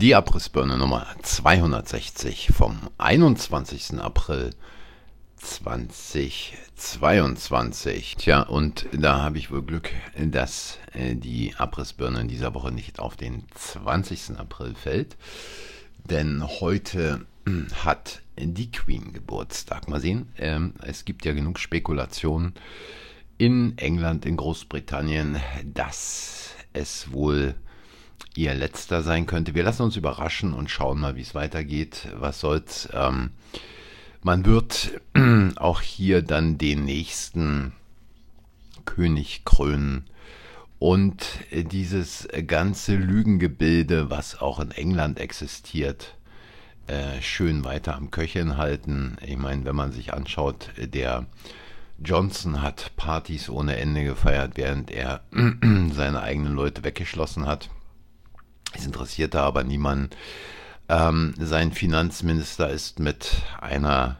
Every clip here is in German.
Die Abrissbirne Nummer 260 vom 21. April 2022. Tja, und da habe ich wohl Glück, dass äh, die Abrissbirne in dieser Woche nicht auf den 20. April fällt. Denn heute hm, hat die Queen Geburtstag. Mal sehen, ähm, es gibt ja genug Spekulationen in England, in Großbritannien, dass es wohl ihr letzter sein könnte. Wir lassen uns überraschen und schauen mal, wie es weitergeht. Was soll's? Ähm, man wird auch hier dann den nächsten König krönen. Und dieses ganze Lügengebilde, was auch in England existiert, äh, schön weiter am Köcheln halten. Ich meine, wenn man sich anschaut, der Johnson hat Partys ohne Ende gefeiert, während er seine eigenen Leute weggeschlossen hat. Es interessierte aber niemanden. Ähm, sein Finanzminister ist mit einer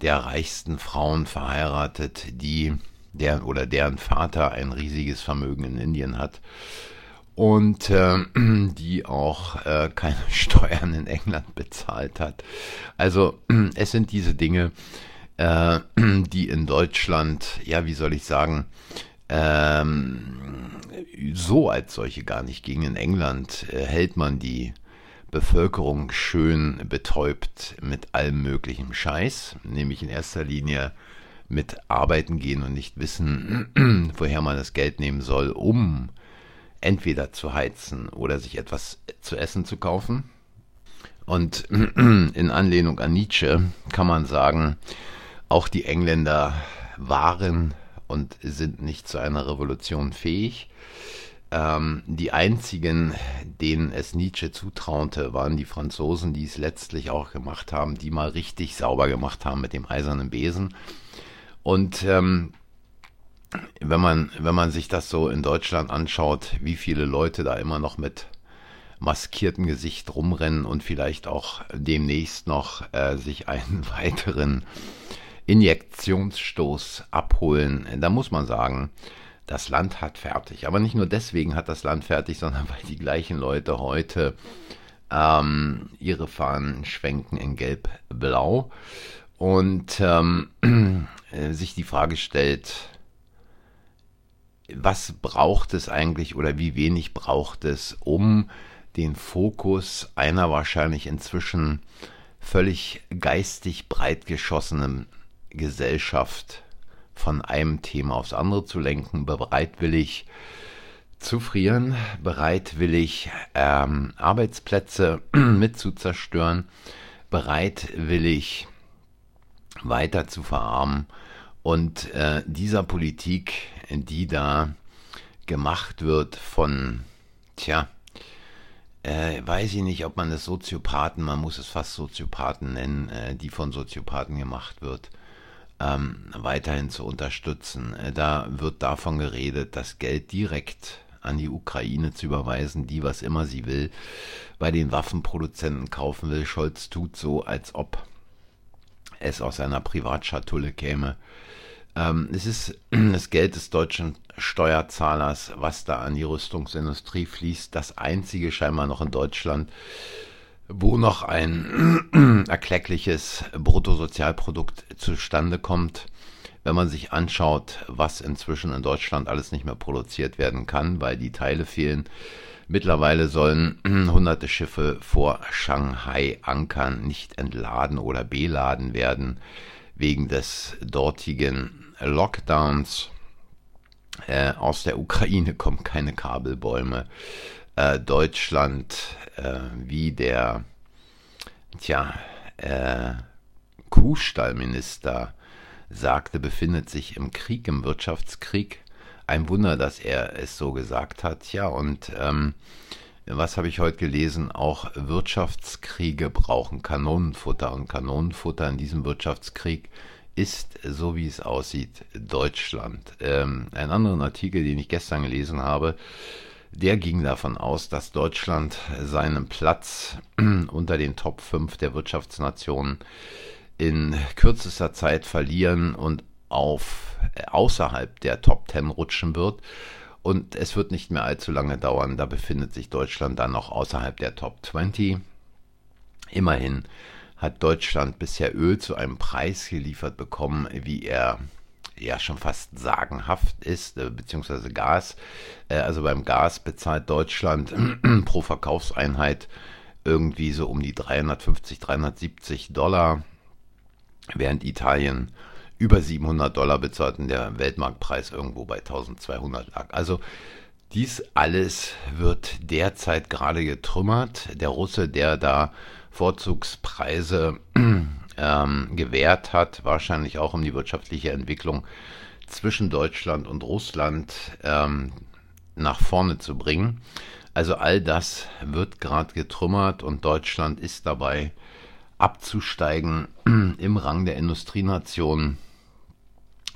der reichsten Frauen verheiratet, die der oder deren Vater ein riesiges Vermögen in Indien hat und äh, die auch äh, keine Steuern in England bezahlt hat. Also es sind diese Dinge, äh, die in Deutschland, ja, wie soll ich sagen, ähm, so als solche gar nicht gingen. In England äh, hält man die Bevölkerung schön betäubt mit allem möglichen Scheiß, nämlich in erster Linie mit arbeiten gehen und nicht wissen, woher man das Geld nehmen soll, um entweder zu heizen oder sich etwas zu essen zu kaufen. Und in Anlehnung an Nietzsche kann man sagen, auch die Engländer waren und sind nicht zu einer Revolution fähig. Ähm, die einzigen, denen es Nietzsche zutraute, waren die Franzosen, die es letztlich auch gemacht haben, die mal richtig sauber gemacht haben mit dem eisernen Besen. Und ähm, wenn man, wenn man sich das so in Deutschland anschaut, wie viele Leute da immer noch mit maskiertem Gesicht rumrennen und vielleicht auch demnächst noch äh, sich einen weiteren Injektionsstoß abholen, da muss man sagen, das Land hat fertig. Aber nicht nur deswegen hat das Land fertig, sondern weil die gleichen Leute heute ähm, ihre Fahnen schwenken in Gelb-Blau und ähm, sich die Frage stellt, was braucht es eigentlich oder wie wenig braucht es, um den Fokus einer wahrscheinlich inzwischen völlig geistig breit geschossenen Gesellschaft von einem Thema aufs andere zu lenken, bereitwillig zu frieren, bereitwillig ähm, Arbeitsplätze mit zu zerstören, bereitwillig weiter zu verarmen. Und äh, dieser Politik, die da gemacht wird von, tja, äh, weiß ich nicht, ob man es Soziopathen, man muss es fast Soziopathen nennen, äh, die von Soziopathen gemacht wird, ähm, weiterhin zu unterstützen. Äh, da wird davon geredet, das Geld direkt an die Ukraine zu überweisen, die was immer sie will, bei den Waffenproduzenten kaufen will. Scholz tut so, als ob es aus seiner Privatschatulle käme. Ähm, es ist das Geld des deutschen Steuerzahlers, was da an die Rüstungsindustrie fließt, das einzige scheinbar noch in Deutschland, wo noch ein erkleckliches Bruttosozialprodukt zustande kommt, wenn man sich anschaut, was inzwischen in Deutschland alles nicht mehr produziert werden kann, weil die Teile fehlen. Mittlerweile sollen hunderte Schiffe vor Shanghai ankern, nicht entladen oder beladen werden, wegen des dortigen Lockdowns. Äh, aus der Ukraine kommen keine Kabelbäume. Äh, Deutschland, äh, wie der, tja, äh, Kuhstallminister sagte, befindet sich im Krieg, im Wirtschaftskrieg. Ein Wunder, dass er es so gesagt hat. Ja, und ähm, was habe ich heute gelesen? Auch Wirtschaftskriege brauchen Kanonenfutter und Kanonenfutter in diesem Wirtschaftskrieg ist, so wie es aussieht, Deutschland. Ähm, ein anderen Artikel, den ich gestern gelesen habe, der ging davon aus, dass Deutschland seinen Platz unter den Top 5 der Wirtschaftsnationen in kürzester Zeit verlieren und auf äh, außerhalb der Top 10 rutschen wird. Und es wird nicht mehr allzu lange dauern, da befindet sich Deutschland dann noch außerhalb der Top 20. Immerhin hat Deutschland bisher Öl zu einem Preis geliefert bekommen, wie er ja schon fast sagenhaft ist, äh, beziehungsweise Gas. Äh, also beim Gas bezahlt Deutschland pro Verkaufseinheit irgendwie so um die 350, 370 Dollar, während Italien über 700 Dollar bezahlt und der Weltmarktpreis irgendwo bei 1200 lag. Also dies alles wird derzeit gerade getrümmert. Der Russe, der da Vorzugspreise ähm, gewährt hat, wahrscheinlich auch um die wirtschaftliche Entwicklung zwischen Deutschland und Russland ähm, nach vorne zu bringen. Also all das wird gerade getrümmert und Deutschland ist dabei abzusteigen im Rang der Industrienationen.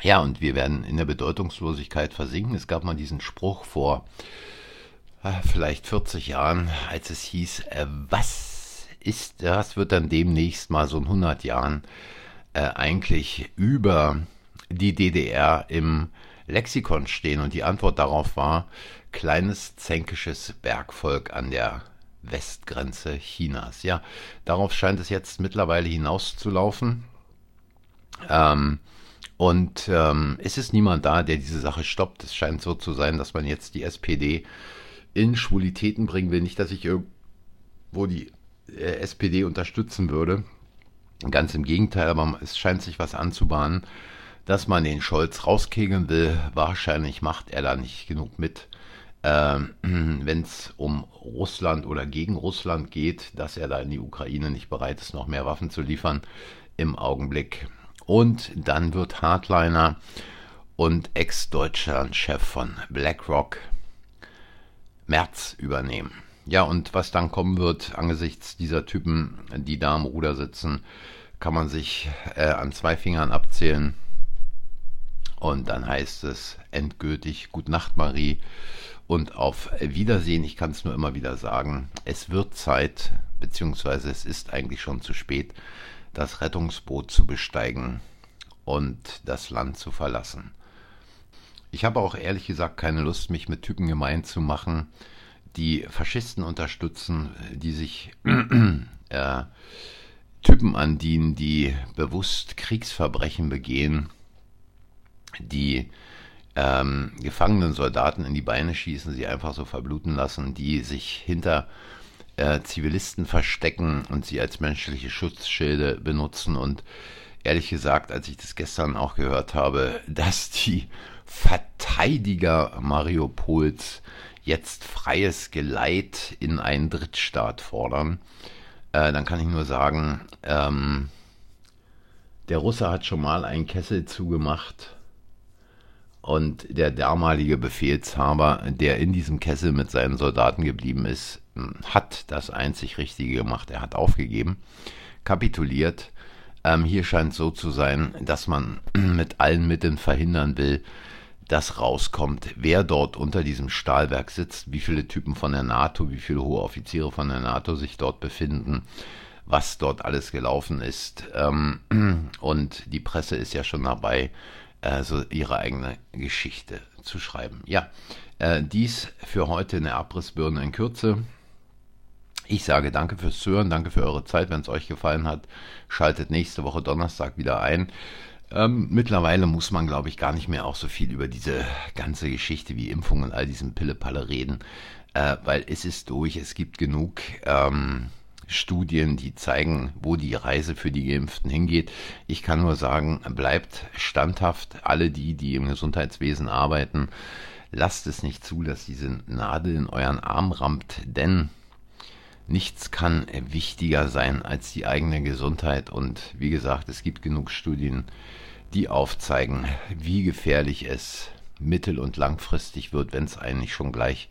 Ja, und wir werden in der Bedeutungslosigkeit versinken. Es gab mal diesen Spruch vor äh, vielleicht 40 Jahren, als es hieß, äh, was ist, das wird dann demnächst mal so in 100 Jahren äh, eigentlich über die DDR im Lexikon stehen. Und die Antwort darauf war kleines zänkisches Bergvolk an der Westgrenze Chinas. Ja, darauf scheint es jetzt mittlerweile hinauszulaufen. Ähm, und ähm, es ist niemand da, der diese Sache stoppt. Es scheint so zu sein, dass man jetzt die SPD in Schwulitäten bringen will. Nicht, dass ich irgendwo die SPD unterstützen würde. Ganz im Gegenteil, aber es scheint sich was anzubahnen, dass man den Scholz rauskegeln will. Wahrscheinlich macht er da nicht genug mit, äh, wenn es um Russland oder gegen Russland geht, dass er da in die Ukraine nicht bereit ist, noch mehr Waffen zu liefern im Augenblick. Und dann wird Hardliner und Ex-Deutschland-Chef von BlackRock Merz übernehmen. Ja, und was dann kommen wird angesichts dieser Typen, die da am Ruder sitzen, kann man sich äh, an zwei Fingern abzählen. Und dann heißt es endgültig Gut Nacht, Marie. Und auf Wiedersehen, ich kann es nur immer wieder sagen, es wird Zeit, beziehungsweise es ist eigentlich schon zu spät, das Rettungsboot zu besteigen und das Land zu verlassen. Ich habe auch ehrlich gesagt keine Lust, mich mit Typen gemein zu machen, die Faschisten unterstützen, die sich äh, Typen andienen, die bewusst Kriegsverbrechen begehen, die ähm, gefangenen Soldaten in die Beine schießen, sie einfach so verbluten lassen, die sich hinter äh, Zivilisten verstecken und sie als menschliche Schutzschilde benutzen. Und ehrlich gesagt, als ich das gestern auch gehört habe, dass die Verteidiger Mariupols jetzt freies Geleit in einen Drittstaat fordern, äh, dann kann ich nur sagen, ähm, der Russe hat schon mal einen Kessel zugemacht und der damalige Befehlshaber, der in diesem Kessel mit seinen Soldaten geblieben ist, hat das einzig Richtige gemacht. Er hat aufgegeben, kapituliert. Ähm, hier scheint so zu sein, dass man mit allen Mitteln verhindern will, das rauskommt, wer dort unter diesem Stahlwerk sitzt, wie viele Typen von der NATO, wie viele hohe Offiziere von der NATO sich dort befinden, was dort alles gelaufen ist. Ähm, und die Presse ist ja schon dabei, so ihre eigene Geschichte zu schreiben. Ja, äh, dies für heute eine Abrissbirne in Kürze. Ich sage danke fürs Zuhören, danke für eure Zeit. Wenn es euch gefallen hat, schaltet nächste Woche Donnerstag wieder ein. Ähm, mittlerweile muss man, glaube ich, gar nicht mehr auch so viel über diese ganze Geschichte wie Impfung und all diesen Pillepalle reden, äh, weil es ist durch. Es gibt genug ähm, Studien, die zeigen, wo die Reise für die Geimpften hingeht. Ich kann nur sagen, bleibt standhaft. Alle die, die im Gesundheitswesen arbeiten, lasst es nicht zu, dass diese Nadel in euren Arm rammt, denn nichts kann wichtiger sein als die eigene Gesundheit. Und wie gesagt, es gibt genug Studien, die aufzeigen, wie gefährlich es mittel- und langfristig wird, wenn es eigentlich schon gleich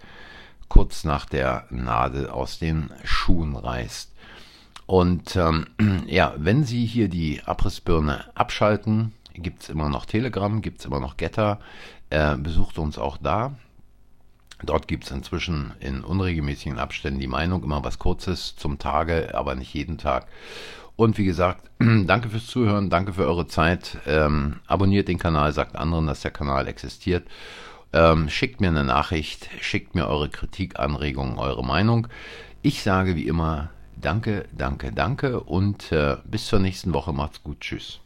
kurz nach der Nadel aus den Schuhen reißt. Und ähm, ja, wenn Sie hier die Abrissbirne abschalten, gibt es immer noch Telegram, gibt es immer noch Getter. Äh, besucht uns auch da. Dort gibt es inzwischen in unregelmäßigen Abständen die Meinung, immer was Kurzes zum Tage, aber nicht jeden Tag. Und wie gesagt, danke fürs Zuhören, danke für eure Zeit. Ähm, abonniert den Kanal, sagt anderen, dass der Kanal existiert. Ähm, schickt mir eine Nachricht, schickt mir eure Kritik, Anregungen, eure Meinung. Ich sage wie immer Danke, danke, danke und äh, bis zur nächsten Woche. Macht's gut. Tschüss.